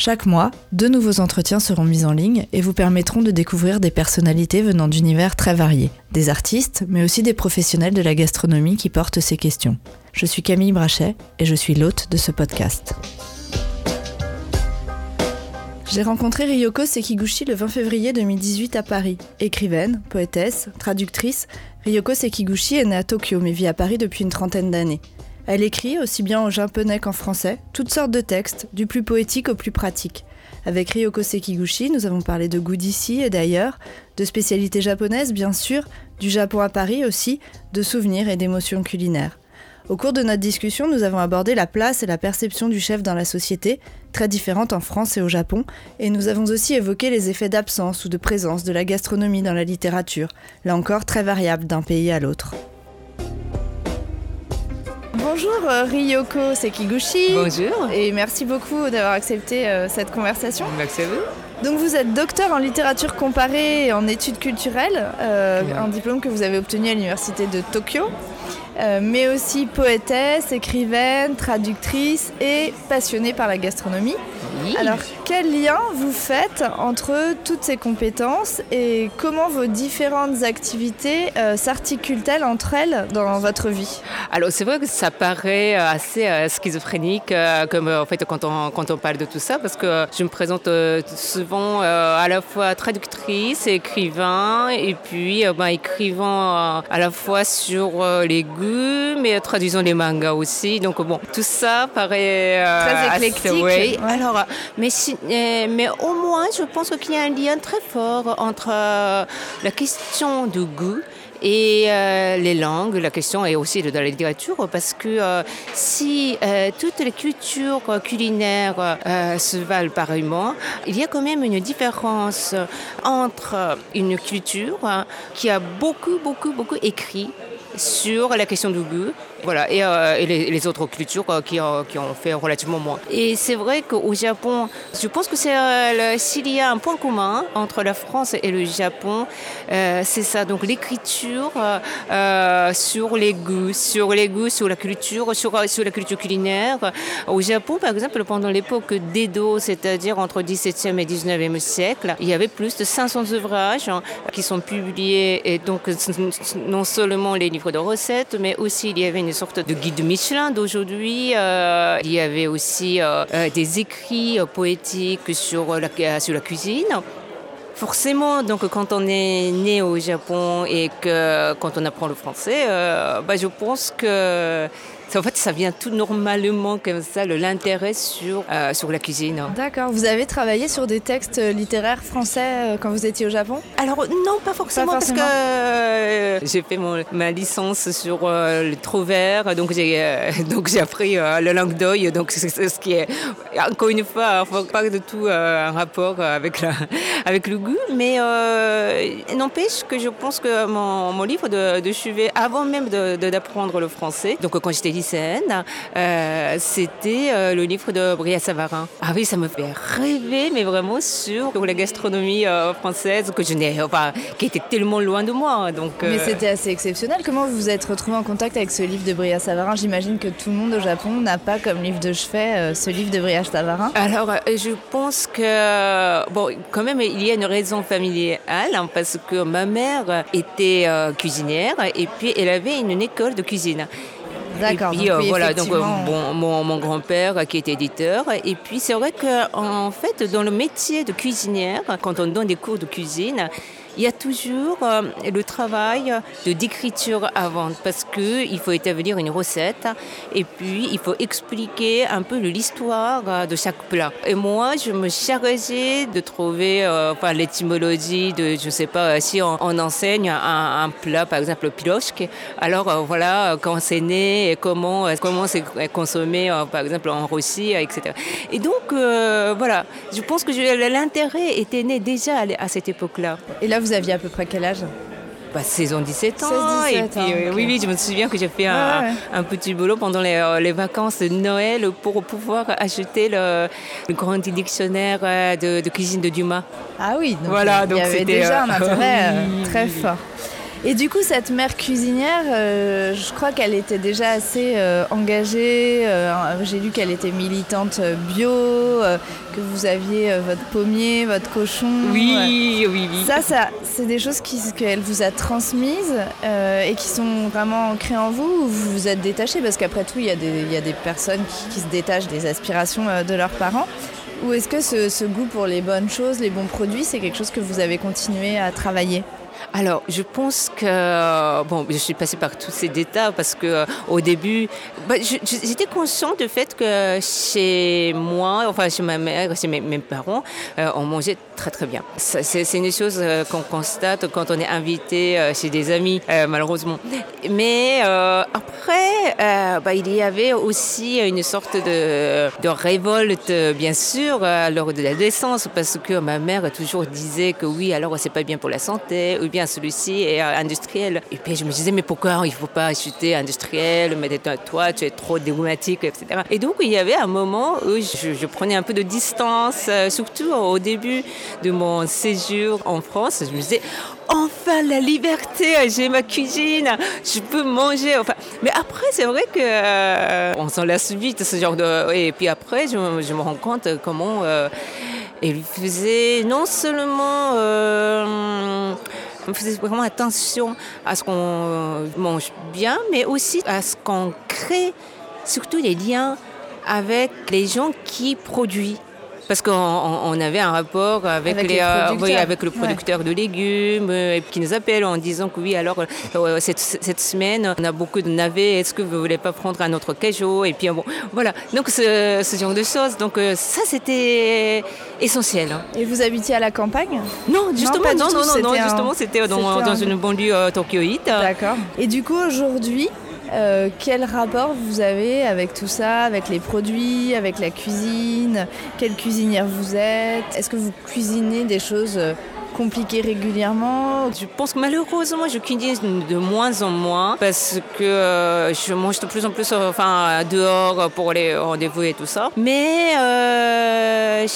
Chaque mois, deux nouveaux entretiens seront mis en ligne et vous permettront de découvrir des personnalités venant d'univers très variés, des artistes, mais aussi des professionnels de la gastronomie qui portent ces questions. Je suis Camille Brachet et je suis l'hôte de ce podcast. J'ai rencontré Ryoko Sekiguchi le 20 février 2018 à Paris. Écrivaine, poétesse, traductrice, Ryoko Sekiguchi est née à Tokyo mais vit à Paris depuis une trentaine d'années. Elle écrit, aussi bien en japonais qu'en français, toutes sortes de textes, du plus poétique au plus pratique. Avec Ryoko Sekiguchi, nous avons parlé de goût d'ici et d'ailleurs, de spécialités japonaises bien sûr, du Japon à Paris aussi, de souvenirs et d'émotions culinaires. Au cours de notre discussion, nous avons abordé la place et la perception du chef dans la société, très différentes en France et au Japon, et nous avons aussi évoqué les effets d'absence ou de présence de la gastronomie dans la littérature, là encore très variable d'un pays à l'autre. Bonjour euh, Ryoko Sekiguchi. Bonjour. Et merci beaucoup d'avoir accepté euh, cette conversation. Merci à vous. Donc vous êtes docteur en littérature comparée et en études culturelles, euh, un diplôme que vous avez obtenu à l'université de Tokyo. Euh, mais aussi poétesse, écrivaine, traductrice et passionnée par la gastronomie. Alors, quel lien vous faites entre toutes ces compétences et comment vos différentes activités euh, s'articulent-elles entre elles dans votre vie? Alors, c'est vrai que ça paraît euh, assez schizophrénique comme en fait quand on, quand on parle de tout ça parce que je me présente souvent à la fois traductrice, écrivain et puis ben, écrivant à la fois sur les goûts mais traduisons les mangas aussi. Donc bon, tout ça paraît euh, très éclectique. Alors, mais, euh, mais au moins, je pense qu'il y a un lien très fort entre euh, la question du goût et les langues, la question est aussi de la littérature, parce que si toutes les cultures culinaires se valent pareillement, il y a quand même une différence entre une culture qui a beaucoup, beaucoup, beaucoup écrit sur la question du goût voilà, et, euh, les, autres cultures euh, qui, euh, ont fait relativement moins. Et c'est vrai qu'au Japon, je pense que c'est s'il y a un point commun entre la France et le Japon, c'est ça. Donc l'écriture sur les goûts, sur les goûts, sur la culture, sur la culture culinaire. Au Japon, par exemple, pendant l'époque d'Edo, c'est-à-dire entre 17e et 19e siècle, il y avait plus de 500 ouvrages hein, qui sont publiés, et donc non seulement les livres de recettes, mais aussi il y avait une une sorte de guide Michelin d'aujourd'hui. Euh, il y avait aussi euh, euh, des écrits poétiques sur la, cuisine. Forcément, donc quand on est né au Japon et que quand on apprend le français, bah, je pense que en fait, ça vient tout normalement comme ça, l'intérêt sur, euh, sur la cuisine. D'accord. Vous avez travaillé sur des textes littéraires français euh, quand vous étiez au Japon? Alors non, pas forcément, parce que euh, j'ai fait mon, ma licence sur le Trouvert, donc j'ai donc j'ai appris la langue d'oeil, donc c'est ce qui est encore une fois pas du tout un rapport avec la, avec le goût, mais n'empêche que je pense que mon, mon livre de, de chevet, avant même d'apprendre le français, donc quand j'étais euh, c'était euh, le livre de Bria Savarin. Ah oui, ça me fait rêver, mais vraiment sur, la gastronomie euh, française que je n'ai, enfin, qui était tellement loin de moi. Donc, Mais c'était assez exceptionnel. Comment vous vous êtes retrouvé en contact avec ce livre de Bria Savarin? J'imagine que tout le monde au Japon n'a pas comme livre de chevet ce livre de Bria Savarin. Alors, je pense que, bon, quand même, il y a une raison familiale, hein, parce que ma mère était cuisinière et puis elle avait une école de cuisine. D'accord. Et puis euh, voilà, donc euh, bon, mon, mon grand-père qui est éditeur. Et puis c'est vrai qu'en fait, dans le métier de cuisinière, quand on donne des cours de cuisine, il y a toujours euh, le travail de d'écriture avant, parce qu'il faut établir une recette et puis il faut expliquer un peu l'histoire euh, de chaque plat. Et moi, je me chargeais de trouver euh, enfin, l'étymologie de, je sais pas, si on, enseigne un, plat, par exemple le pilochke, alors voilà, quand c'est né et comment, comment c'est consommé, par exemple en Russie, etc. Et donc, voilà, je pense que l'intérêt était né déjà à cette époque-là. Aviez à peu près quel âge bah, saison 17 ans. 16, et 17 puis, ans, euh, oui, oui, je me souviens que j'ai fait un, ouais. un petit boulot pendant les, euh, les vacances de Noël pour pouvoir acheter le, le grand dictionnaire euh, de, de cuisine de Dumas. Ah oui, donc Voilà, il donc y avait déjà un intérêt oui, très fort. Et du coup, cette mère cuisinière, euh, je crois qu'elle était déjà assez euh, engagée. euh, J'ai lu qu'elle était militante bio, que vous aviez votre pommier, votre cochon. Oui, oui, oui. Ça, ça c'est des choses qu'elle vous a transmises et qui sont vraiment ancrées en vous ou vous vous êtes détaché Parce qu'après tout, il y, a des- il y a des personnes qui, qui se détachent des aspirations de leurs parents. Ou est-ce que ce, ce goût pour les bonnes choses, les bons produits, c'est quelque chose que vous avez continué à travailler? Alors, je pense que bon, je suis passée par tous ces détails parce que euh, au début, bah, j'étais consciente du fait que chez moi, enfin chez ma mère, chez mes, mes parents, euh, on mangeait très très bien. C'est une chose euh, qu'on constate quand on est invité euh, chez des amis, euh, malheureusement. Mais après, bah, il y avait aussi une sorte de, de révolte, bien sûr, lors de l'adolescence, parce que ma mère toujours disait que oui, alors c'est pas bien pour la santé, ou bien celui-ci est industriel. Et puis je me disais, mais pourquoi il faut pas acheter industriel, mais toi, tu es trop dogmatique, etc. Et donc il y avait un moment où je, prenais un peu de distance, surtout au début de mon séjour en France. Je me disais, enfin la liberté, j'ai ma cuisine, je peux manger. Enfin, mais après, c'est vrai que euh, on s'en lasse vite ce genre de. Et puis après, je, me- rends compte comment euh, elle faisait non seulement. euh, faisait vraiment attention à ce qu'on mange bien, mais aussi à ce qu'on crée, surtout les liens avec les gens qui produisent. Parce qu'on on- on avait un rapport avec, Avec les, les euh, oui, avec le Ouais. producteur de légumes euh, et qui nous appelle en disant que oui, alors euh, cette, cette semaine, on a beaucoup de navets, est-ce que vous voulez pas prendre un autre cajot? Et puis bon, voilà. Donc ce, ce genre de choses. Donc euh, ça, c'était essentiel. hein. Et vous habitiez à la campagne? Non, justement, non, non, non, non, un- justement, c'était dans, c'était dans un- une banlieue euh, tokyoïte. D'accord. Et du coup, aujourd'hui, euh, quel rapport vous avez avec tout ça, avec les produits, avec la cuisine? Quelle cuisinière vous êtes? Est-ce que vous cuisinez des choses euh, compliquées régulièrement? Je pense que malheureusement, je cuisine de moins en moins parce que euh, je mange de plus en plus enfin, dehors pour les rendez-vous et tout ça. Mais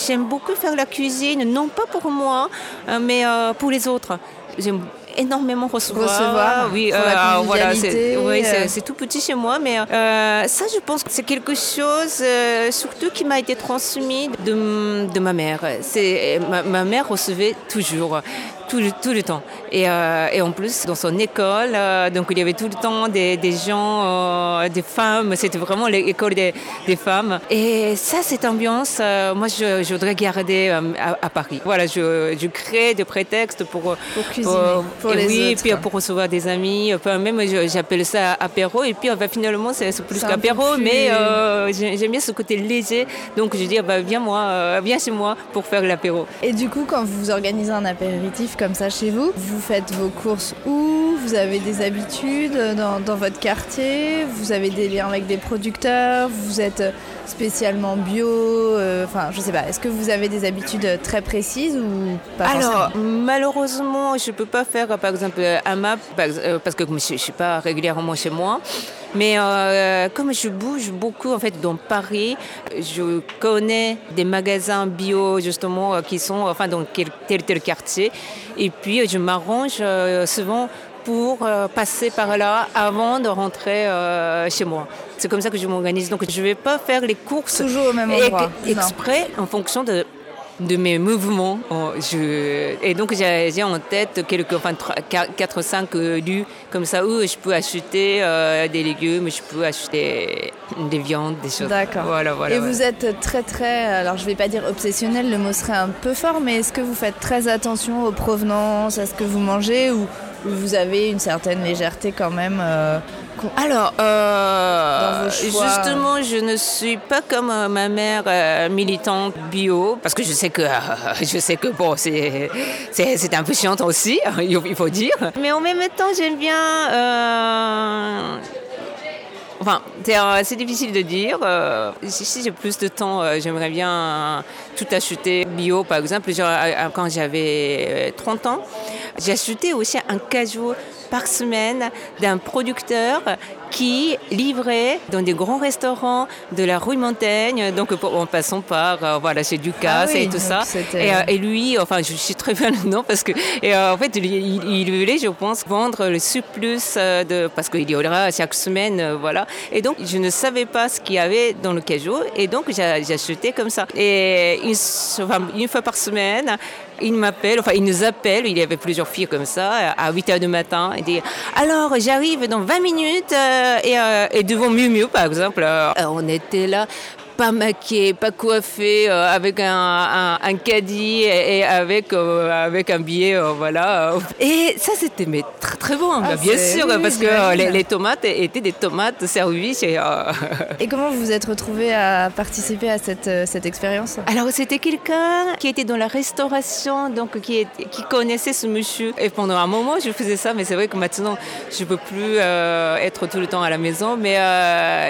j'aime beaucoup faire la cuisine, non pas pour moi, euh, mais pour les autres. Énormément recevoir. Recevoir, oui, la voilà, c'est oui, euh. tout petit chez moi, mais euh, ça, je pense que c'est quelque chose euh, surtout qui m'a été transmis de, de ma mère. Ma, ma mère recevait toujours. Tout le, tout le temps. Et, euh, et en plus, dans son école, euh, donc il y avait tout le temps des, des gens, euh, des femmes, c'était vraiment l'école des, des femmes. Et ça, cette ambiance, moi, je, je voudrais garder à, à Paris. Voilà, je, je crée des prétextes pour, Pour cuisiner, pour les oui, autres. puis pour recevoir des amis. Enfin, même, j'appelle ça apéro. Et puis, enfin, finalement, c'est plus qu'apéro, mais j'ai- j'aime bien ce côté léger. Donc, je dis, ah bah, viens, moi, viens chez moi pour faire l'apéro. Et du coup, quand vous organisez un apéritif comme ça chez vous, vous faites vos courses où? Vous avez des habitudes dans, dans votre quartier? Vous avez des liens avec des producteurs? Vous êtes spécialement bio euh, Enfin, je sais pas. Est-ce que vous avez des habitudes très précises ou pas Alors, malheureusement, je ne peux pas faire, par exemple, un map, euh, parce que je ne suis pas régulièrement chez moi. Mais euh, comme je bouge beaucoup, en fait, dans Paris, je connais des magasins bio, justement, euh, qui sont, enfin, dans quel- tel tel quartier. Et puis, je m'arrange euh, souvent pour euh, passer par là avant de rentrer euh, chez moi. C'est comme ça que je m'organise. Donc, je ne vais pas faire les courses Toujours au même endroit. Non. exprès en fonction de de mes mouvements. Je- Et donc j'ai en tête quelques, enfin 4-5 lieux comme ça où je peux acheter euh, des légumes, je peux acheter des viandes, des choses. D'accord. Voilà, voilà. Et vous êtes très très, alors je vais pas dire obsessionnel, le mot serait un peu fort, mais est-ce que vous faites très attention aux provenances, à ce que vous mangez, ou vous avez une certaine légèreté quand même euh, Alors, euh, justement, je ne suis pas comme euh, ma mère euh, militante bio, parce que je sais que, je sais que bon, c'est, c'est, un peu chiant aussi, il faut- dire. Mais en même temps, j'aime bien, Enfin, c'est difficile de dire. si j'ai plus de temps, j'aimerais bien tout acheter bio, par exemple. quand j'avais 30 ans, acheté aussi un cajou par semaine d'un producteur qui livrait dans des grands restaurants de la rue Montaigne, donc en passant par euh, voilà chez Ducasse ah et tout ça. Et, euh, et, lui, enfin, je suis très bien le nom parce que et, euh, en fait, il, il, voulait, je pense, vendre le surplus de parce qu'il y aura chaque semaine, voilà. Et donc, je ne savais pas ce qu'il y avait dans le cajou et donc acheté comme ça. Et une, une fois par semaine, il m'appelle, enfin il nous appelle, il y avait plusieurs filles comme ça, à 8 h du matin, il dit Alors j'arrive dans 20 minutes euh, et, euh, et devant Miu Miu par exemple. Euh, on était là pas maquillé, pas coiffé, euh, avec un, un, caddie et, avec, euh, avec un billet, euh, voilà. Et ça, c'était mais très, très bon, ah, bien sûr, parce que les, tomates étaient des tomates servies. Chez, et comment vous vous êtes retrouvé à participer à cette, cette expérience? Alors, c'était quelqu'un qui était dans la restauration, donc qui, qui connaissait ce monsieur. Et pendant un moment, je faisais ça, mais c'est vrai que maintenant, je ne peux plus être tout le temps à la maison. Mais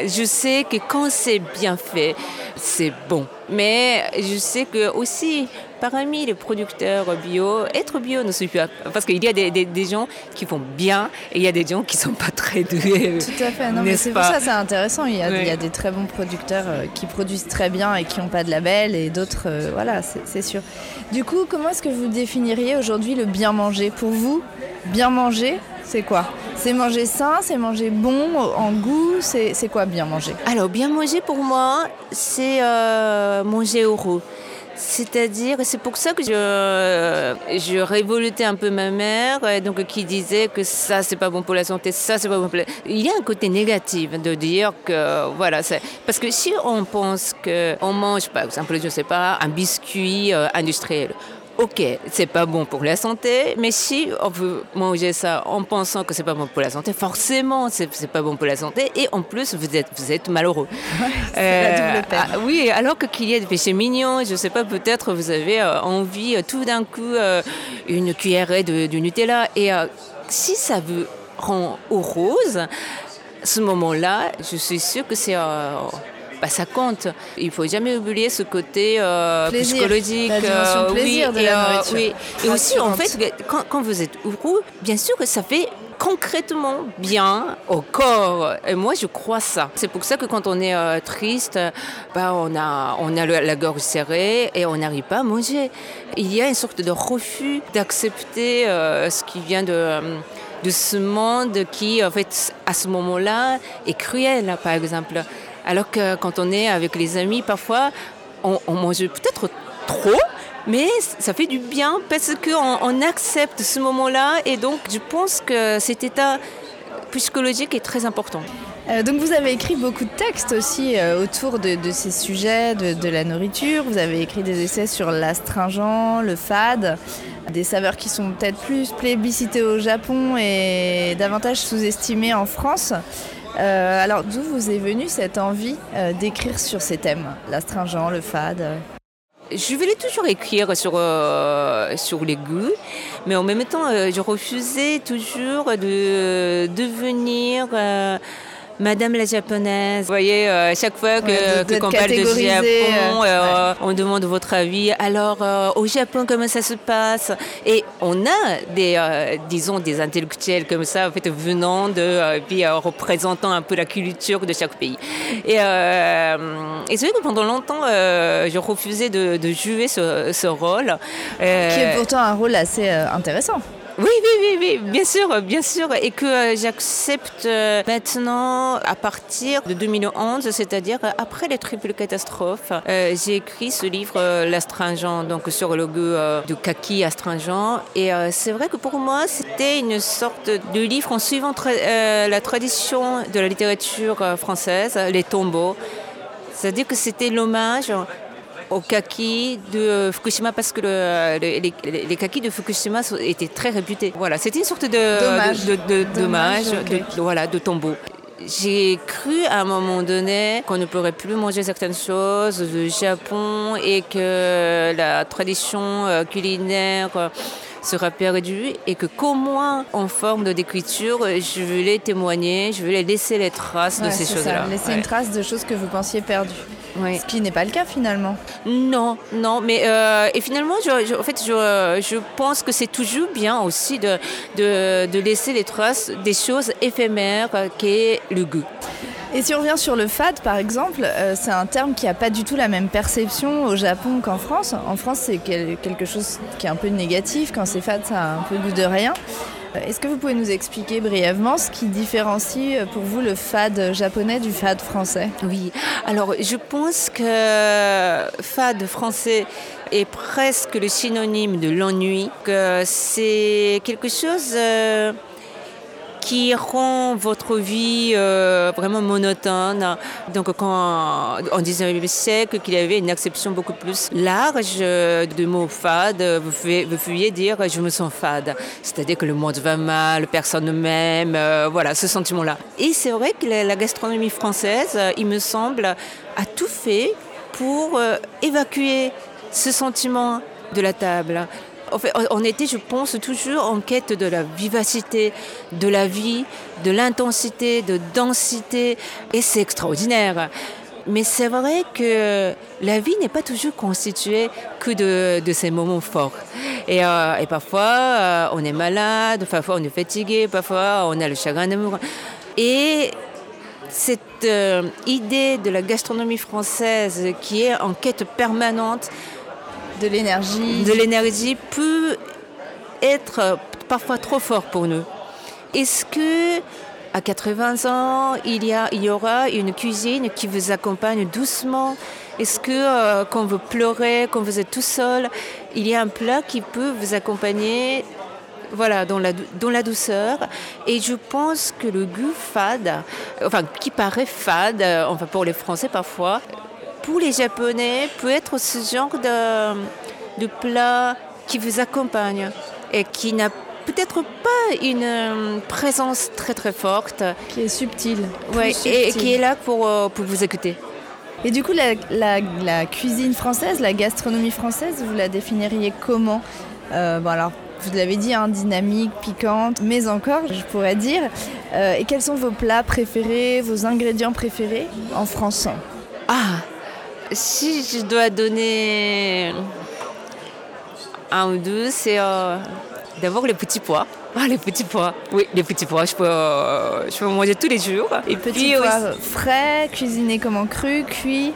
je sais que quand c'est bien fait, c'est bon. Mais je sais que aussi, parmi les producteurs bio, être bio ne suffit pas. Parce qu'il y a des, des, gens qui font bien et il y a des gens qui ne sont pas très doués. Tout à fait. Non, mais c'est pour ça c'est intéressant. Il y, a, il y, a, des très bons producteurs euh, qui produisent très bien et qui n'ont pas de label et d'autres, euh, voilà, c'est sûr. Du coup, comment est-ce que vous définiriez aujourd'hui le bien manger? Pour vous, bien manger, c'est quoi? C'est manger sain, c'est manger bon en goût, c'est quoi bien manger? Alors bien manger pour moi, c'est euh, manger heureux. C'est-à-dire, c'est pour ça que je, je révolutais un peu ma mère, donc qui disait que ça c'est pas bon pour la santé, ça c'est pas bon pour la... Il y a un côté négatif de dire que voilà, parce que si on pense que on mange par exemple, je sais pas, un biscuit euh, industriel, ok, c'est pas bon pour la santé, mais si on veut manger ça en pensant que c'est pas bon pour la santé, forcément c'est pas bon pour la santé, et en plus vous êtes, vous êtes malheureux. euh, ah, oui, alors qu'il y a des péchés mignons, je sais pas, peut-être vous avez euh, envie euh, tout d'un coup euh, une cuillerée de, de, Nutella, et si ça vous rend à ce moment-là, je suis sûre que c'est bah, ça compte. Il faut jamais oublier ce côté euh, psychologique. La euh, plaisir oui, de la euh, oui. Et aussi, en fait, quand, quand vous êtes heureux, bien sûr que ça fait concrètement bien au corps. Et moi, je crois ça. C'est pour ça que quand on est triste, bah, on a, on a la gorge serrée et on n'arrive pas à manger. Il y a une sorte de refus d'accepter ce qui vient de de ce monde qui, en fait, à ce moment-là, est cruel, par exemple. Alors que quand on est avec les amis, parfois, on, mange peut-être trop, mais ça fait du bien parce qu'on on accepte ce moment-là et donc je pense que cet état psychologique est très important. Euh, donc vous avez écrit beaucoup de textes aussi euh, autour de, ces sujets de, la nourriture. Vous avez écrit des essais sur l'astringent, le fade, des saveurs qui sont peut-être plus plébiscitées au Japon et davantage sous-estimées en France. Euh, alors, d'où vous est venue cette envie euh, d'écrire sur ces thèmes, l'astringent, le fade je voulais toujours écrire sur, euh, sur les goûts, mais en même temps, je refusais toujours de devenir Madame la japonaise. Vous voyez, euh, chaque fois que, qu'on parle de Japon, euh, on demande votre avis. Alors, euh, au Japon, comment ça se passe? Et on a des, disons, des intellectuels comme ça, en fait, venant de, puis représentant un peu la culture de chaque pays. Et, et c'est vrai que pendant longtemps, je refusais de, jouer ce, ce rôle. Qui est pourtant un rôle assez intéressant. Oui, oui, oui, oui, bien sûr, bien sûr. Et que euh, j'accepte euh, maintenant, à partir de 2011, c'est-à-dire après les triples catastrophes, euh, j'ai écrit ce livre, L'astringent, donc sur le goût du kaki astringent. Et c'est vrai que pour moi, c'était une sorte de livre en suivant la tradition de la littérature française, les tombeaux. C'est-à-dire que c'était l'hommage au kaki de Fukushima parce que les, les, kakis de Fukushima étaient très réputés. Voilà, c'était une sorte de dommage, de, voilà, de tombeau. J'ai cru à un moment donné qu'on ne pourrait plus manger certaines choses du Japon et que la tradition euh, culinaire sera perdu et que comment en forme d'écriture, je voulais témoigner, je voulais laisser les traces de ces choses-là. Laisser une trace de choses que vous pensiez perdues. Ce qui n'est pas le cas finalement. Non, non, mais euh, et finalement, je, en fait, je, je pense que c'est toujours bien aussi de, de, de, laisser les traces des choses éphémères qu'est le goût. Et si on revient sur le fade, par exemple, euh, c'est un terme qui n'a pas du tout la même perception au Japon qu'en France. En France, c'est quelque chose qui est un peu négatif. Quand c'est fade, ça a un peu goût de rien. Euh, est-ce que vous pouvez nous expliquer brièvement ce qui différencie euh, pour vous le fade japonais du fade français? Oui, alors je pense que fade français est presque le synonyme de l'ennui, que c'est quelque chose qui rend votre vie euh, vraiment monotone. Donc quand en 19e siècle, qu'il y avait une acception beaucoup plus large du mot fade, vous pouviez, dire je me sens fade. C'est-à-dire que le monde va mal, personne ne m'aime, euh, voilà, ce sentiment-là. Et c'est vrai que la, gastronomie française, il me semble, a tout fait pour euh, évacuer ce sentiment de la table on était, je pense, toujours en quête de la vivacité, de la vie, de l'intensité, de densité, et c'est extraordinaire. Mais c'est vrai que la vie n'est pas toujours constituée que de, ces moments forts. Et, euh, parfois, euh, on est malade, parfois on est fatigué, parfois on a le chagrin d'amour. Et cette euh, idée de la gastronomie française qui est en quête permanente de l'énergie. Peut être parfois trop fort pour nous. Est-ce que à 80 ans, il y, aura une cuisine qui vous accompagne doucement? Est-ce que euh, quand vous pleurez, quand vous êtes tout seul, il y a un plat qui peut vous accompagner voilà, dans la, dans la douceur? Et je pense que le goût fade, enfin, qui paraît fade, enfin pour les Français parfois, pour les Japonais, peut être ce genre de, de plat qui vous accompagne et qui n'a peut-être pas une euh, présence très très forte. Qui est subtile. Oui, et, qui est là pour, euh, pour vous écouter. Et du coup, la, la, cuisine française, la gastronomie française, vous la définiriez comment? Euh, bon alors, vous l'avez dit, hein, dynamique, piquante, mais encore, je pourrais dire. et quels sont vos plats préférés, vos ingrédients préférés en France si je dois donner un ou deux, c'est euh, d'abord les petits pois. Ah, les petits pois. Oui, les petits pois, je peux, euh, je peux manger tous les jours. Et petits pois frais, cuisinés comme en cru, cuits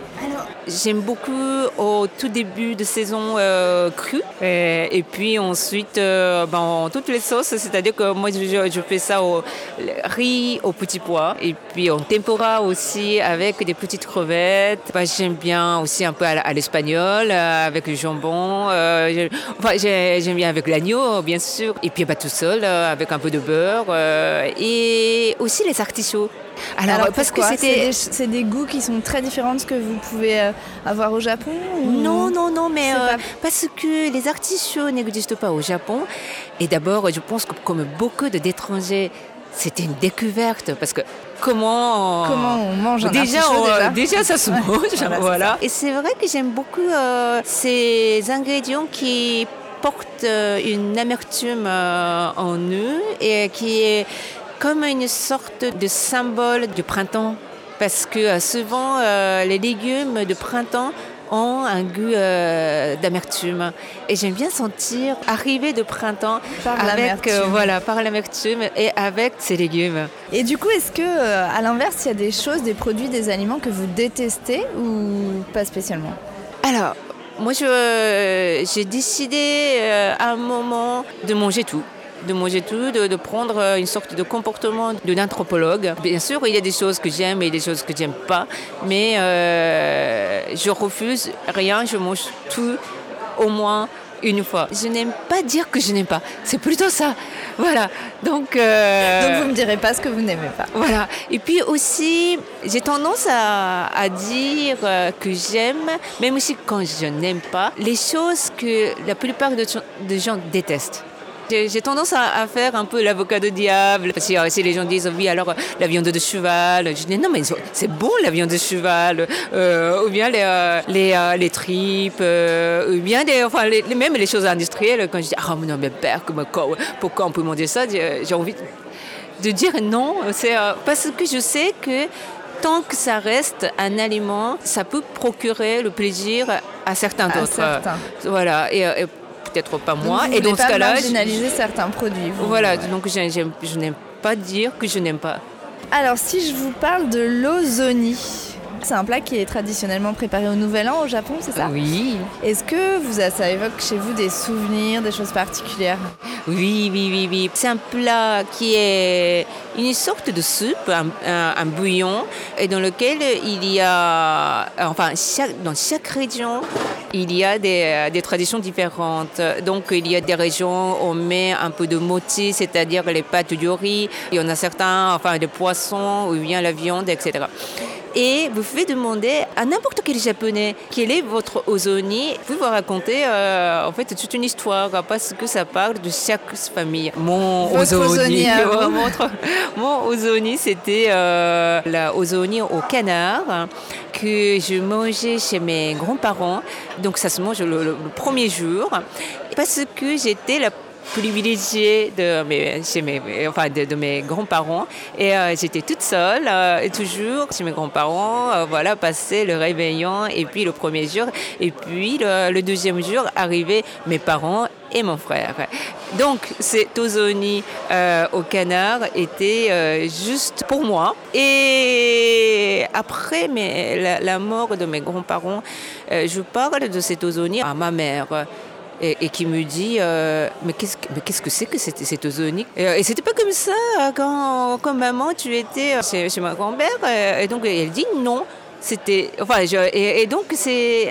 J'aime beaucoup au tout début de saison euh, cru. Et, puis ensuite, euh, ben, en toutes les sauces, c'est-à-dire que moi, je, fais ça au riz, aux petits pois. Et puis en tempura aussi, avec des petites crevettes. Ben, j'aime bien aussi un peu à, l'espagnol, avec le jambon. enfin, j'aime bien avec l'agneau, bien sûr. Et puis ben, tout seul, avec un peu de beurre. et aussi les artichauts. Alors, parce que c'était c'est des, goûts qui sont très différents de ce que vous pouvez euh, avoir au Japon Non, non, non, mais euh, parce que les artichauts n'existent pas au Japon. Et d'abord, je pense que comme beaucoup d'étrangers, c'était une découverte parce que comment comment on mange un déjà, déjà, ça se mange voilà, et c'est vrai que j'aime beaucoup euh, ces ingrédients qui portent une amertume en eux et qui est comme une sorte de symbole du printemps. Parce que euh, souvent, euh, les légumes de printemps ont un goût euh, d'amertume. Et j'aime bien sentir arriver de printemps par avec voilà par l'amertume et avec ces légumes. Et du coup, est-ce que à l'inverse, il y a des choses, des produits, des aliments que vous détestez ou pas spécialement? Alors, moi, j'ai décidé à un moment de manger tout de manger tout, de, prendre euh, une sorte de comportement d'un anthropologue. Bien sûr, il y a des choses que j'aime et des choses que j'aime pas, mais euh, je refuse rien, je mange tout au moins une fois. Je n'aime pas dire que je n'aime pas. C'est plutôt ça. Voilà. Donc, euh, Donc vous me direz pas ce que vous n'aimez pas. Voilà. Et puis aussi, j'ai tendance à, à dire que j'aime, même aussi quand je n'aime pas, les choses que la plupart des gens détestent. J'ai tendance à, faire un peu l'avocat de diable. Parce que si les gens disent oui, alors la viande de cheval, je dis non, mais c'est bon la viande de cheval. ou bien les, les, les tripes, ou bien des, enfin, les, même les choses industrielles. Quand je dis ah, non, mais père, pourquoi on peut manger ça? J'ai envie de dire non. C'est parce que je sais que tant que ça reste un aliment, ça peut procurer le plaisir à certains d'autres. Voilà. Et, peut-être pas moi. et dans ce cas-là, marginaliser certains produits. Voilà. Donc je n'aime pas dire que je n'aime pas. Alors si je vous parle de l'ozoni, c'est un plat qui est traditionnellement préparé au Nouvel An au Japon, c'est ça? Oui. Est-ce que vous, ça évoque chez vous des souvenirs, des choses particulières? Oui, oui, oui, oui. C'est un plat qui est une sorte de soupe, un, bouillon, et dans lequel il y a, enfin, dans chaque région, il y a des, des, traditions différentes. Donc, il y a des régions où on met un peu de moti, c'est-à-dire les pâtes du riz. Il y en a certains, enfin, des poissons, ou bien la viande, etc. Et vous pouvez demander à n'importe quel japonais quel est votre ozoni. Vous pouvez vous raconter euh, en fait toute une histoire parce que ça parle de chaque famille. Mon ozoni, mon ozoni, c'était euh, la ozoni au canard que je mangeais chez mes grands-parents. Donc ça se mange le premier jour parce que j'étais la privilégiée de mes, chez mes, enfin de, mes grands-parents. Et euh, j'étais toute seule, euh, toujours chez mes grands-parents, euh, voilà, passer le réveillon, et puis le premier jour, et puis le, deuxième jour, arrivaient mes parents et mon frère. Donc, cet ozoni au canard était juste pour moi. Et après la, mort de mes grands-parents, je parle de cet ozoni à ma mère et, qui me dit euh, mais qu'est-ce que qu'est-ce que c'est que cette, cette ozonique et, et c'était pas comme ça quand, quand maman tu étais chez, chez ma grand-mère et donc elle dit non. C'était enfin et, donc c'est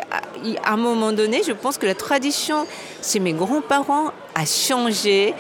à un moment donné je pense que la tradition chez mes grands-parents a changé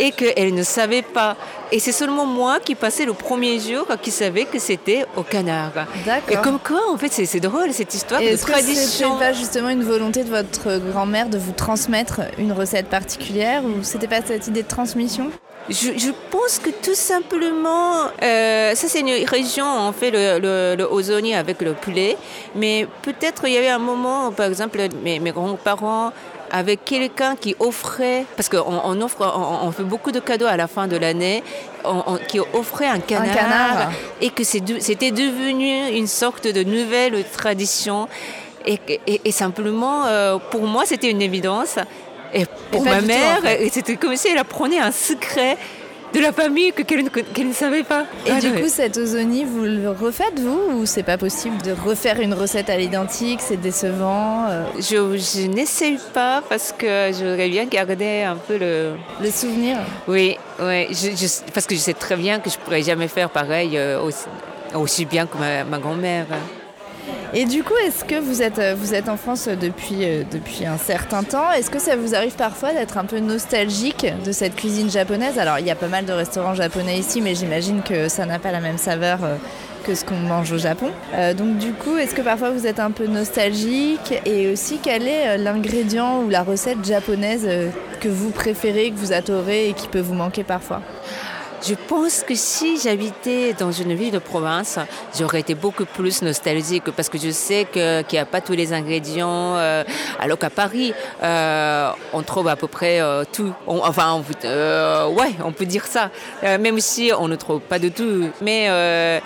et qu'elle ne savait pas. Et c'est seulement moi qui passais le premier jour qui savait que c'était au canard. D'accord. Et comme quoi, en fait, c'est drôle cette histoire et de tradition. C'était pas justement une volonté de votre grand-mère de vous transmettre une recette particulière ou c'était pas cette idée de transmission? Je, pense que tout simplement, euh, ça c'est une région, on fait le, le, le ozoni avec le poulet, mais peut-être il y avait un moment, par exemple, mes, mes grands-parents avec quelqu'un qui offrait, parce qu'on offre, on, fait beaucoup de cadeaux à la fin de l'année, qui offrait un canard, et que c'était devenu une sorte de nouvelle tradition. Et, et, simplement, euh, pour moi, c'était une évidence. Et pour ma mère, c'était comme si elle apprenait un secret de la famille que qu'elle ne, savait pas. Et du coup, cette ozoni, vous le refaites vous ou c'est pas possible de refaire une recette à l'identique C'est décevant euh? Je, je n'essaye pas parce que je voudrais bien garder un peu le... Le souvenir Oui, oui parce que je sais très bien que je pourrais jamais faire pareil euh, aussi, bien que ma grand-mère. Et du coup, est-ce que vous êtes, euh, en France depuis, euh, depuis un certain temps? Est-ce que ça vous arrive parfois d'être un peu nostalgique de cette cuisine japonaise? Alors, il y a pas mal de restaurants japonais ici, mais j'imagine que ça n'a pas la même saveur euh, que ce qu'on mange au Japon. donc du coup, est-ce que parfois vous êtes un peu nostalgique? Et aussi, quel est l'ingrédient ou la recette japonaise que vous préférez, que vous adorez et qui peut vous manquer parfois? Je pense que si j'habitais dans une ville de province, j'aurais été beaucoup plus nostalgique parce que je sais qu'il n'y a pas tous les ingrédients. Euh, alors qu'à Paris, euh, on trouve à peu près euh, tout. enfin, ouais, on peut dire ça. même si on ne trouve pas de tout. Mais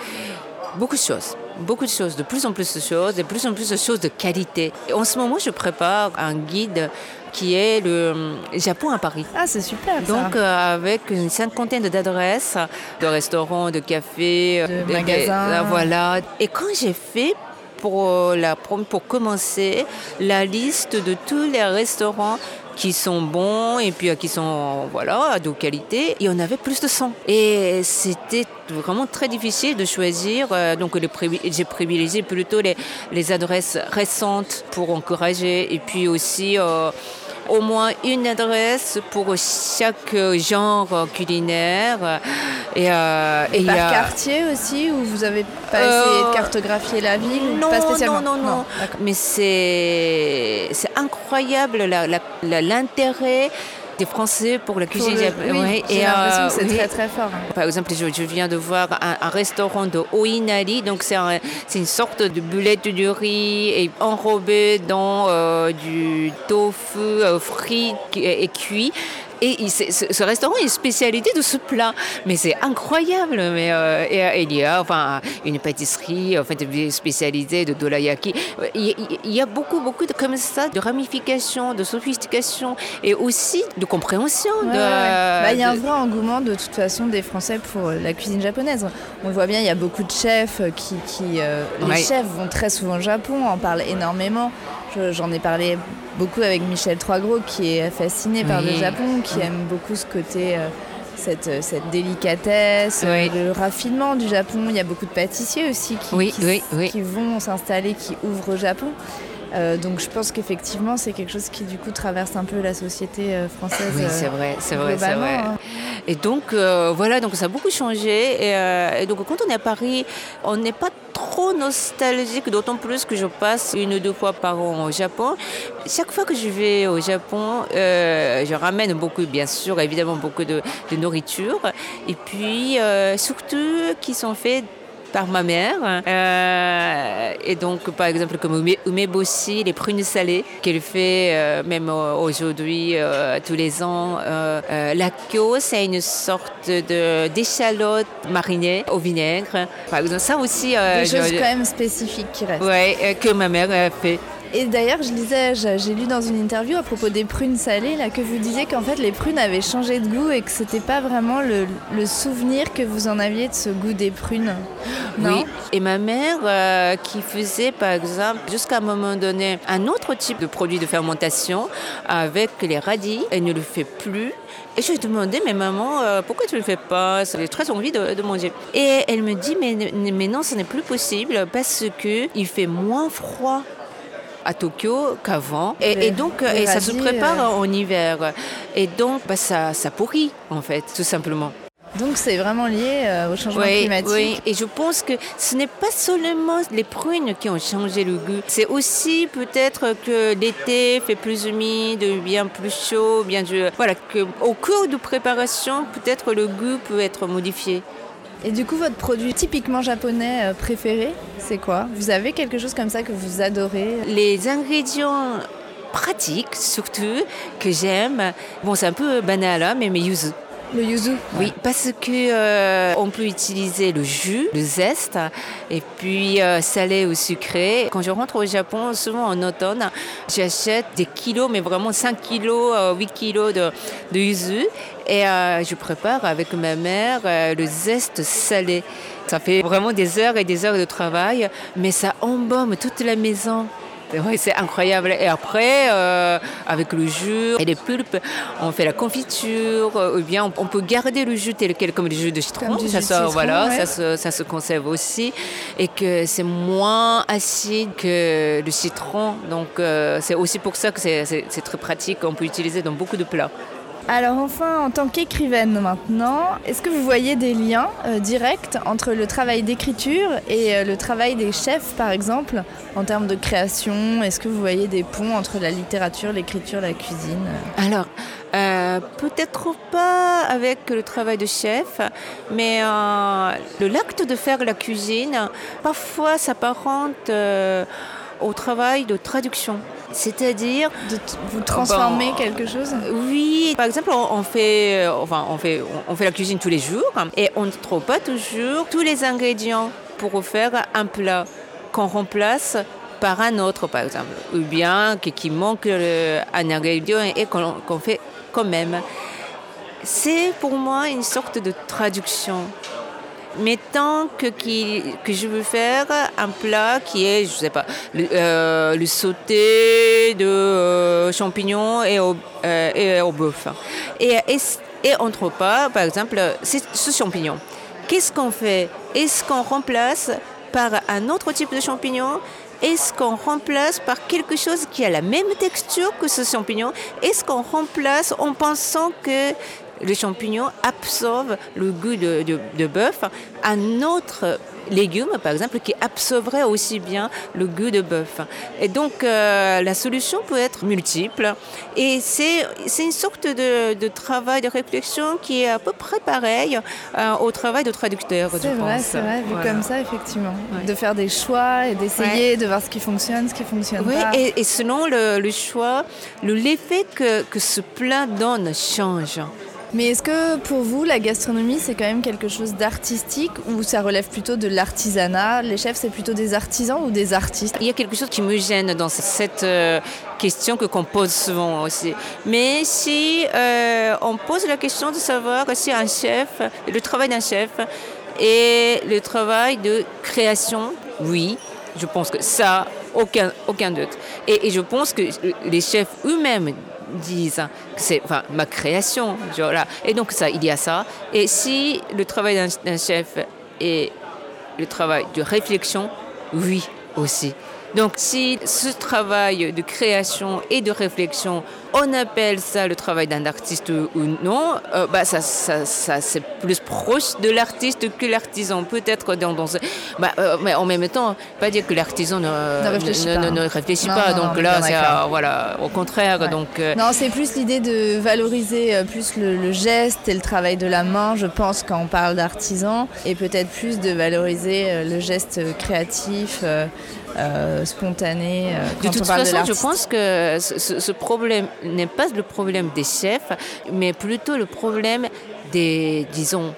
beaucoup de choses beaucoup de choses, de plus en plus de choses, de plus en plus de choses de qualité. en ce moment, je prépare un guide qui est le Japon à Paris. Ah, c'est super. Donc, euh, avec une cinquantaine d'adresses, de restaurants, de cafés, de, magasins. Euh, voilà. Et quand j'ai fait pour, euh, la, pour commencer la liste de tous les restaurants qui sont bons et puis qui sont voilà de qualité. Il y en avait plus de 100. Et c'était vraiment très difficile de choisir. Donc j'ai privilégié plutôt les, les adresses récentes pour encourager et puis aussi au moins une adresse pour chaque genre culinaire. Et, euh, et par quartier aussi, ou vous avez pas essayé de euh, cartographier la ville Non, pas spécialement. non, non, non. Mais c'est incroyable l'intérêt des Français pour la cuisine japonaise. Oui, et euh, c'est très très fort. Hein. Par exemple, je, viens de voir un, restaurant de Oinari, donc c'est une sorte de boulette de riz et enrobée dans euh, du tofu euh, frit et cuit. Et ce, restaurant est spécialité de ce plat. Mais c'est incroyable. Mais, euh, et, il y a enfin, une pâtisserie, en fait, de dolayaki. Il, y a beaucoup, beaucoup de, comme ça, de ramification, de sophistication et aussi de compréhension. Bah, il y a un vrai engouement de toute façon des Français pour la cuisine japonaise. On le voit bien, il y a beaucoup de chefs qui... qui euh, les chefs vont très souvent au Japon, en parlent énormément. J'en ai parlé beaucoup avec Michel Troisgros qui est fasciné par le Japon, qui aime beaucoup ce côté, euh, cette, euh, cette, délicatesse, le raffinement du Japon. Il y a beaucoup de pâtissiers aussi qui, qui, vont s'installer, qui ouvrent au Japon. Euh, donc je pense qu'effectivement c'est quelque chose qui du coup traverse un peu la société française. Oui, c'est vrai, c'est vrai, c'est vrai. Hein. Et donc voilà, donc ça a beaucoup changé. et donc quand on est à Paris, on n'est pas trop nostalgique, d'autant plus que je passe une ou deux fois par an au Japon. Chaque fois que je vais au Japon, euh, je ramène beaucoup, bien sûr, évidemment beaucoup de, nourriture. Et puis, euh, surtout, qui sont faits par ma mère. Euh, et donc, par exemple, comme umeboshi, les prunes salées, qu'elle fait euh, même aujourd'hui, euh, tous les ans. la kyo, c'est une sorte de d'échalote marinée au vinaigre. Par exemple, ça aussi. Des choses quand même spécifiques qui restent. Oui, que ma mère fait. Et d'ailleurs, je lisais, j'ai lu dans une interview à propos des prunes salées là, que vous disiez qu'en fait les prunes avaient changé de goût et que c'était pas vraiment le, souvenir que vous en aviez de ce goût des prunes. Non? Oui. Et ma mère euh, qui faisait par exemple jusqu'à un moment donné un autre type de produit de fermentation avec les radis, elle ne le fait plus. Et je lui ai demandé, mais maman, euh, pourquoi tu ne le fais pas? J'ai très envie de, manger. Et elle me dit, mais, mais non, ce n'est plus possible parce qu'il fait moins froid à Tokyo qu'avant. Et, donc, et ça se prépare euh. en hiver. Et donc, bah, ça, ça pourrit, en fait, tout simplement. Donc c'est vraiment lié euh, au changement climatique. Oui, et je pense que ce n'est pas seulement les prunes qui ont changé le goût. C'est aussi peut-être que l'été fait plus humide, bien plus chaud, bien voilà que au cours de préparation, peut-être le goût peut être modifié. Et du coup, votre produit typiquement japonais euh, préféré, c'est quoi? Vous avez quelque chose comme ça que vous adorez? Les ingrédients pratiques, surtout, que j'aime, bon, c'est un peu banal, hein, mais mes. Le yuzu Oui, parce que euh, on peut utiliser le jus, le zeste, et puis euh, salé ou sucré. Quand je rentre au Japon, souvent en automne, j'achète des kilos, mais vraiment 5 kilos, 8 kilos de, de yuzu. Et euh, je prépare avec ma mère le zeste salé. Ça fait vraiment des heures et des heures de travail, mais ça embaume toute la maison. Oui, c'est incroyable. Et après, euh, avec le jus et les pulpes, on fait la confiture, ou bien on, peut garder le jus tel quel comme le jus de citron. ça, se, voilà, ça, se, ça, se, conserve aussi. Et que c'est moins acide que le citron. Donc, euh, c'est aussi pour ça que c'est très pratique. On peut utiliser dans beaucoup de plats. Alors enfin, en tant qu'écrivaine maintenant, est-ce que vous voyez des liens euh, directs entre le travail d'écriture et euh, le travail des chefs, par exemple, en termes de création? Est-ce que vous voyez des ponts entre la littérature, l'écriture, la cuisine? Alors, euh, peut-être pas avec le travail de chef, mais l'acte de faire la cuisine, parfois s'apparente au travail de traduction. C'est-à-dire de vous transformer quelque chose Oui, par exemple, on, fait, euh, enfin, on fait, on fait la cuisine tous les jours et on ne trouve pas toujours tous les ingrédients pour faire un plat qu'on remplace par un autre, par exemple, ou bien qui manque un ingrédient et qu'on fait quand même. C'est pour moi une sorte de traduction tant que, que je veux faire un plat qui est, je sais pas, le, euh, sauté de euh, champignons et au, euh, et bœuf. Et, et, et on trouve pas, par exemple, ce champignon. Qu'est-ce qu'on fait? Est-ce qu'on remplace par un autre type de champignon? Est-ce qu'on remplace par quelque chose qui a la même texture que ce champignon? Est-ce qu'on remplace en pensant que les champignons absorbent le goût de, de, de bœuf. Un autre légumes, par exemple, qui absorberaient aussi bien le goût de bœuf. Et donc, euh, la solution peut être multiple. Et c'est une sorte de, de, travail de réflexion qui est à peu près pareil euh, au travail de traducteur, je vrai, C'est vrai, vu comme ça, effectivement. De faire des choix et d'essayer de voir ce qui fonctionne, ce qui fonctionne oui, pas. Et, et selon le, le choix, l'effet que, que ce plat donne change. Mais est-ce que pour vous, la gastronomie, c'est quand même quelque chose d'artistique ou ça relève plutôt de l'artisanat? Les chefs, c'est plutôt des artisans ou des artistes? Il y a quelque chose qui me gêne dans cette euh, question que qu'on pose souvent aussi. Mais si euh, on pose la question de savoir si un chef, le travail d'un chef et le travail de création, oui, je pense que ça, aucun, aucun doute. Et, et je pense que les chefs eux-mêmes disent que c'est ma création. Voilà. Et donc, ça, il y a ça. Et si le travail d'un chef est le travail de réflexion, oui aussi. Donc si ce travail de création et de réflexion, on appelle ça le travail d'un artiste ou non, euh, bah ça, ça, ça c'est plus proche de l'artiste que l'artisan. Peut-être dans, dans bah, euh, mais en même temps, pas dire que l'artisan ne, ne, réfléchit ne, pas. Ne, réfléchit non, pas. Non, donc non, là, c'est euh, voilà, au contraire. Ouais. Donc non, c'est plus l'idée de valoriser plus le, le, geste et le travail de la main, je pense, quand on parle d'artisan, et peut-être plus de valoriser le geste créatif. Euh, euh, spontané. Euh, de toute façon, de je pense que ce, ce problème n'est pas le problème des chefs, mais plutôt le problème des, disons,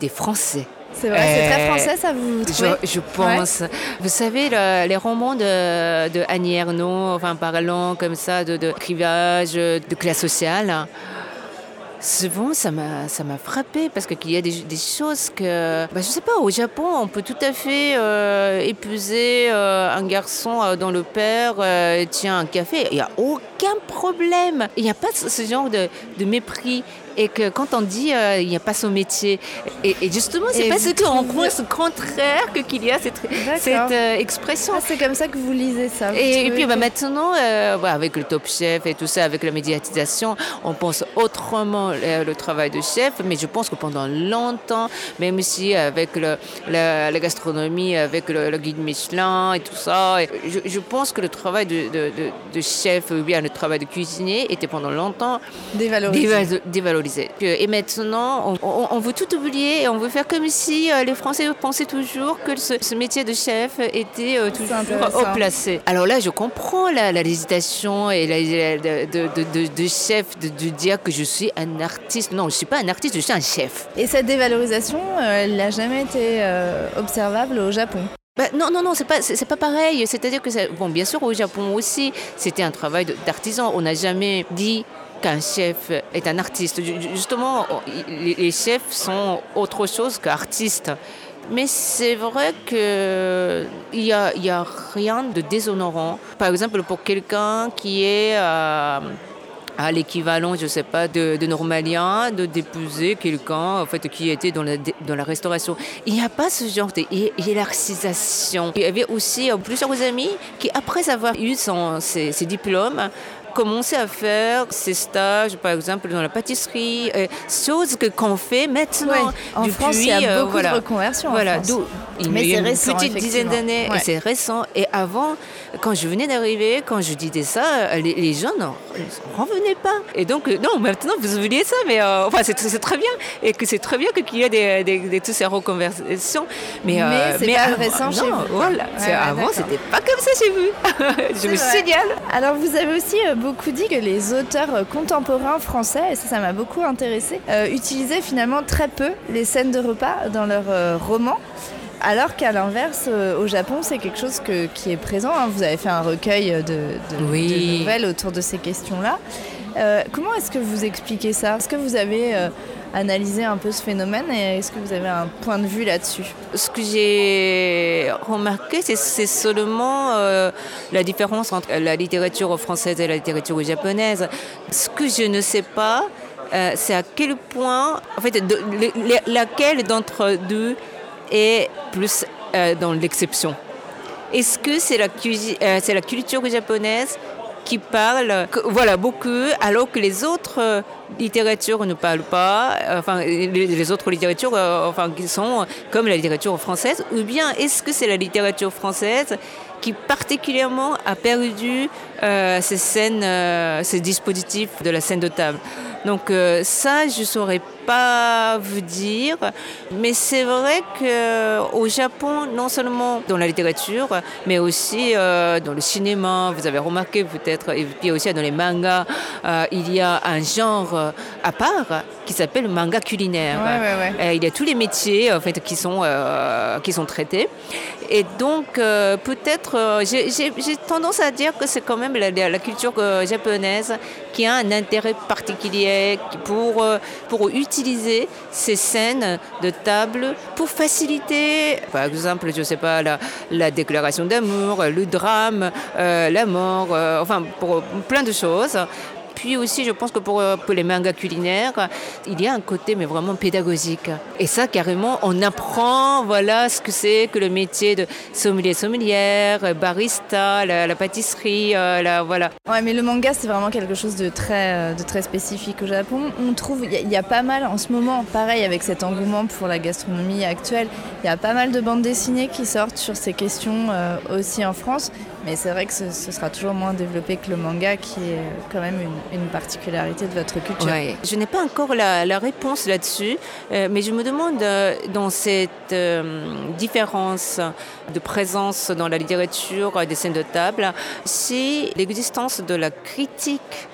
des Français. C'est vrai, c'est très français, ça vous trouvez? Je, je pense. Ouais. Vous savez, le, les romans de, de Annie Ernaux, enfin parlant comme ça de, de clivage, de classe sociale, souvent ça m'a ça m'a frappé parce qu'il y a des, choses que bah, je sais pas au Japon on peut tout à fait euh, épouser euh, un garçon euh, dont le père euh, tient un café. Il y a aucun problème. Il n'y a pas ce genre de mépris et que quand on dit euh, il n'y a pas son métier et, et justement c'est parce qu'on croit ce contraire que qu'il y a cette, cette euh, expression. Ah, c'est comme ça que vous lisez ça vous et, et, puis bah, maintenant euh, bah, avec le top chef et tout ça avec la médiatisation on pense autrement le, le, travail de chef mais je pense que pendant longtemps même si avec le, la, la, gastronomie avec le, le, guide Michelin et tout ça et je, je, pense que le travail de, de, de, de, chef ou bien le travail de cuisinier était pendant longtemps dévalorisé, dévalorisé et maintenant, on, veut tout oublier et on veut faire comme si euh, les Français pensaient toujours que ce, ce métier de chef était euh, toujours haut placé. Alors là, je comprends et la, de, de, de, de, chef de, dire que je suis un artiste. Non, je ne suis pas un artiste, je suis un chef. Et cette dévalorisation, euh, elle n'a jamais été observable au Japon? Bah, non, non, non, c'est pas, c'est pas pareil. C'est-à-dire que, bon, bien sûr, au Japon aussi, c'était un travail d'artisan. On n'a jamais dit qu'un chef est un artiste. Justement, les chefs sont autre chose qu'artistes. Mais c'est vrai qu'il n'y a, y a rien de déshonorant. Par exemple, pour quelqu'un qui est... Euh, à l'équivalent, je ne sais pas, de, de normalien, de d'épouser quelqu'un en fait, qui était dans la, restauration. Il n'y a pas ce genre de hiérarchisation. Il y avait aussi plusieurs amis qui, après avoir eu son, ses diplômes, commencé à faire ces stages, par exemple, dans la pâtisserie, euh, choses que qu'on fait maintenant. Ouais. En depuis, France, il y a beaucoup euh, voilà. de reconversion. Voilà, il Mais y a une récent, petite dizaine d'années ouais. et c'est récent. Et avant, quand je venais d'arriver, quand je disais ça, les, les gens n'en revenaient pas. Et donc, euh, non, maintenant, vous oubliez ça, mais euh, enfin, c'est très bien. Et que c'est très bien qu'il y ait des, des, des, toutes ces reconversions. Mais, euh, mais c'est pas avant, récent chez vous. Voilà, Ouais, avant, c'était pas comme ça chez vous. je me signale. Alors, vous avez aussi beaucoup dit que les auteurs contemporains français, et ça, ça m'a beaucoup intéressé, euh, utilisaient finalement très peu les scènes de repas dans leurs romans. Alors qu'à l'inverse, euh, au Japon, c'est quelque chose que, qui est présent. Hein. Vous avez fait un recueil de, de, oui. de nouvelles autour de ces questions-là. Euh, comment est-ce que vous expliquez ça? Est-ce que vous avez euh, analysé un peu ce phénomène et est-ce que vous avez un point de vue là-dessus? Ce que j'ai remarqué, c'est seulement euh, la différence entre la littérature française et la littérature japonaise. Ce que je ne sais pas, euh, c'est à quel point, en fait, de, le, laquelle d'entre deux est plus euh, dans l'exception. Est-ce que c'est la, euh, culture japonaise qui parle, voilà, beaucoup, alors que les autres littératures ne parlent pas, enfin, les, autres littératures, enfin, qui sont comme la littérature française, ou bien est-ce que c'est la littérature française qui particulièrement a perdu ces scènes, ces dispositifs de la scène de table. Donc ça, je ne saurais pas vous dire, mais c'est vrai qu'au Japon, non seulement dans la littérature, mais aussi euh, dans le cinéma, vous avez remarqué peut-être, et puis aussi dans les mangas, euh, il y a un genre à part qui s'appelle manga culinaire. Euh, il y a tous les métiers en fait qui sont qui sont traités, et donc peut-être j'ai tendance à dire que c'est quand même la, culture japonaise qui a un intérêt particulier pour pour utiliser ces scènes de table pour faciliter, par exemple, je ne sais pas, la, la déclaration d'amour, le drame, euh, la mort, euh, enfin, pour plein de choses puis aussi, je pense que pour, euh, pour, les mangas culinaires, il y a un côté mais vraiment pédagogique. Et ça, carrément, on apprend voilà ce que c'est que le métier de sommelier, sommelière, barista, la, pâtisserie, euh, la, voilà. Ouais, mais le manga, c'est vraiment quelque chose de très, euh, de très spécifique au Japon. On trouve, il y, a pas mal en ce moment, pareil avec cet engouement pour la gastronomie actuelle, il y a pas mal de bandes dessinées qui sortent sur ces questions aussi en France. Mais c'est vrai que ce, sera toujours moins développé que le manga, qui est quand même une, particularité de votre culture. Je n'ai pas encore la, réponse là-dessus, euh, mais je me demande euh, dans cette euh, différence de présence dans la littérature des scènes de table, si l'existence de la critique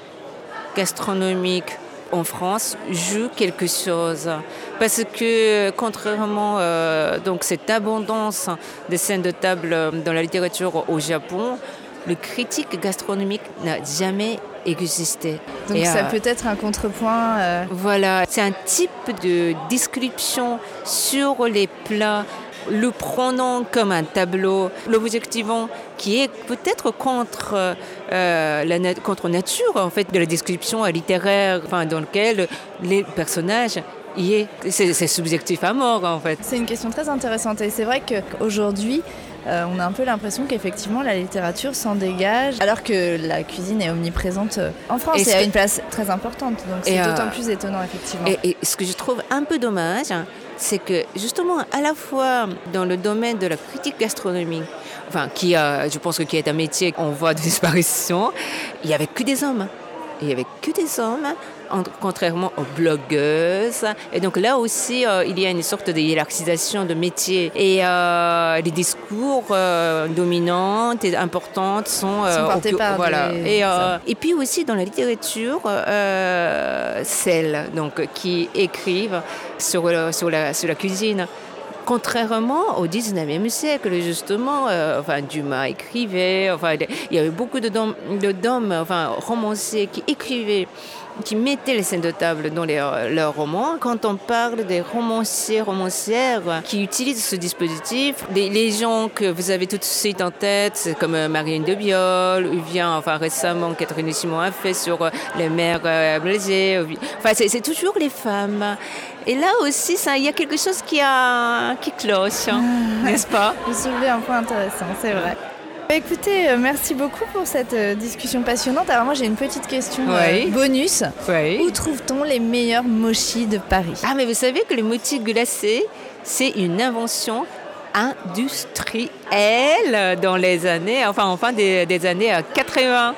gastronomique en France joue quelque chose. Parce que contrairement à donc cette abondance des scènes de table dans la littérature au Japon, le critique gastronomique n'a jamais existé. Donc ça euh, peut être un contrepoint. Euh, voilà, c'est un type de description sur les plats le prenant comme un tableau, l'objectivant qui est peut-être contre, euh, la contre nature en fait de la description littéraire, enfin, dans lequel les personnages y est, c'est subjectif à mort en fait. C'est une question très intéressante et c'est vrai qu'aujourd'hui euh, on a un peu l'impression qu'effectivement la littérature s'en dégage, alors que la cuisine est omniprésente euh, en France et, a une place très importante. Donc c'est d'autant plus étonnant effectivement. Et, ce que je trouve un peu dommage, c'est que justement, à la fois dans le domaine de la critique gastronomique, enfin, qui a, je pense que qui est un métier en voie de disparition, il n'y avait que des hommes. Il n'y avait que des hommes, contrairement aux blogueuses. Et donc là aussi, euh, il y a une sorte de hiérarchisation de métier. Et euh, les discours euh, dominants et importants sont, sont par voilà. Et, et, puis aussi dans la littérature, celles donc qui écrivent sur, sur, la, sur la cuisine. Contrairement au 19e siècle, justement, euh, enfin, Dumas écrivait, enfin, il y avait beaucoup de d'hommes, enfin, romanciers qui écrivaient qui mettaient les scènes de table dans leurs romans. Quand on parle des romanciers, romancières qui utilisent ce dispositif, les, gens que vous avez tout de suite en tête, comme euh, Marine de Biol, ou bien, enfin récemment, Catherine Simon a fait sur euh, les mères blessées. Enfin, c'est toujours les femmes. Et là aussi, il y a quelque chose qui, a, qui cloche, hein, n'est-ce pas? Vous soulevez un point intéressant, c'est vrai. Bah, écoutez, euh, merci beaucoup pour cette euh, discussion passionnante. Alors moi j'ai une petite question euh, bonus. Où trouve-t-on les meilleurs mochis de Paris? Ah mais vous savez que les mochis glacés, c'est une invention industrielle dans les années, enfin enfin des, des années 80.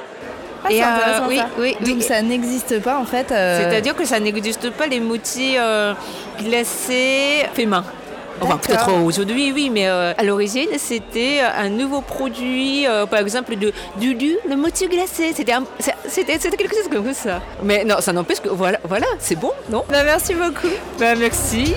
Ah, et intéressant, oui, ça. oui, Donc ça n'existe pas en fait. C'est-à-dire que ça n'existe pas les mochis glacés faits main. Enfin, peut-être aujourd'hui, oui, mais euh, à l'origine, c'était un nouveau produit, euh, par exemple, de, du lu, le motif glacé. C'était, c'était, quelque chose comme ça. Mais non, ça n'empêche que voilà, voilà c'est bon, non? Bah, Merci beaucoup. Bah, merci.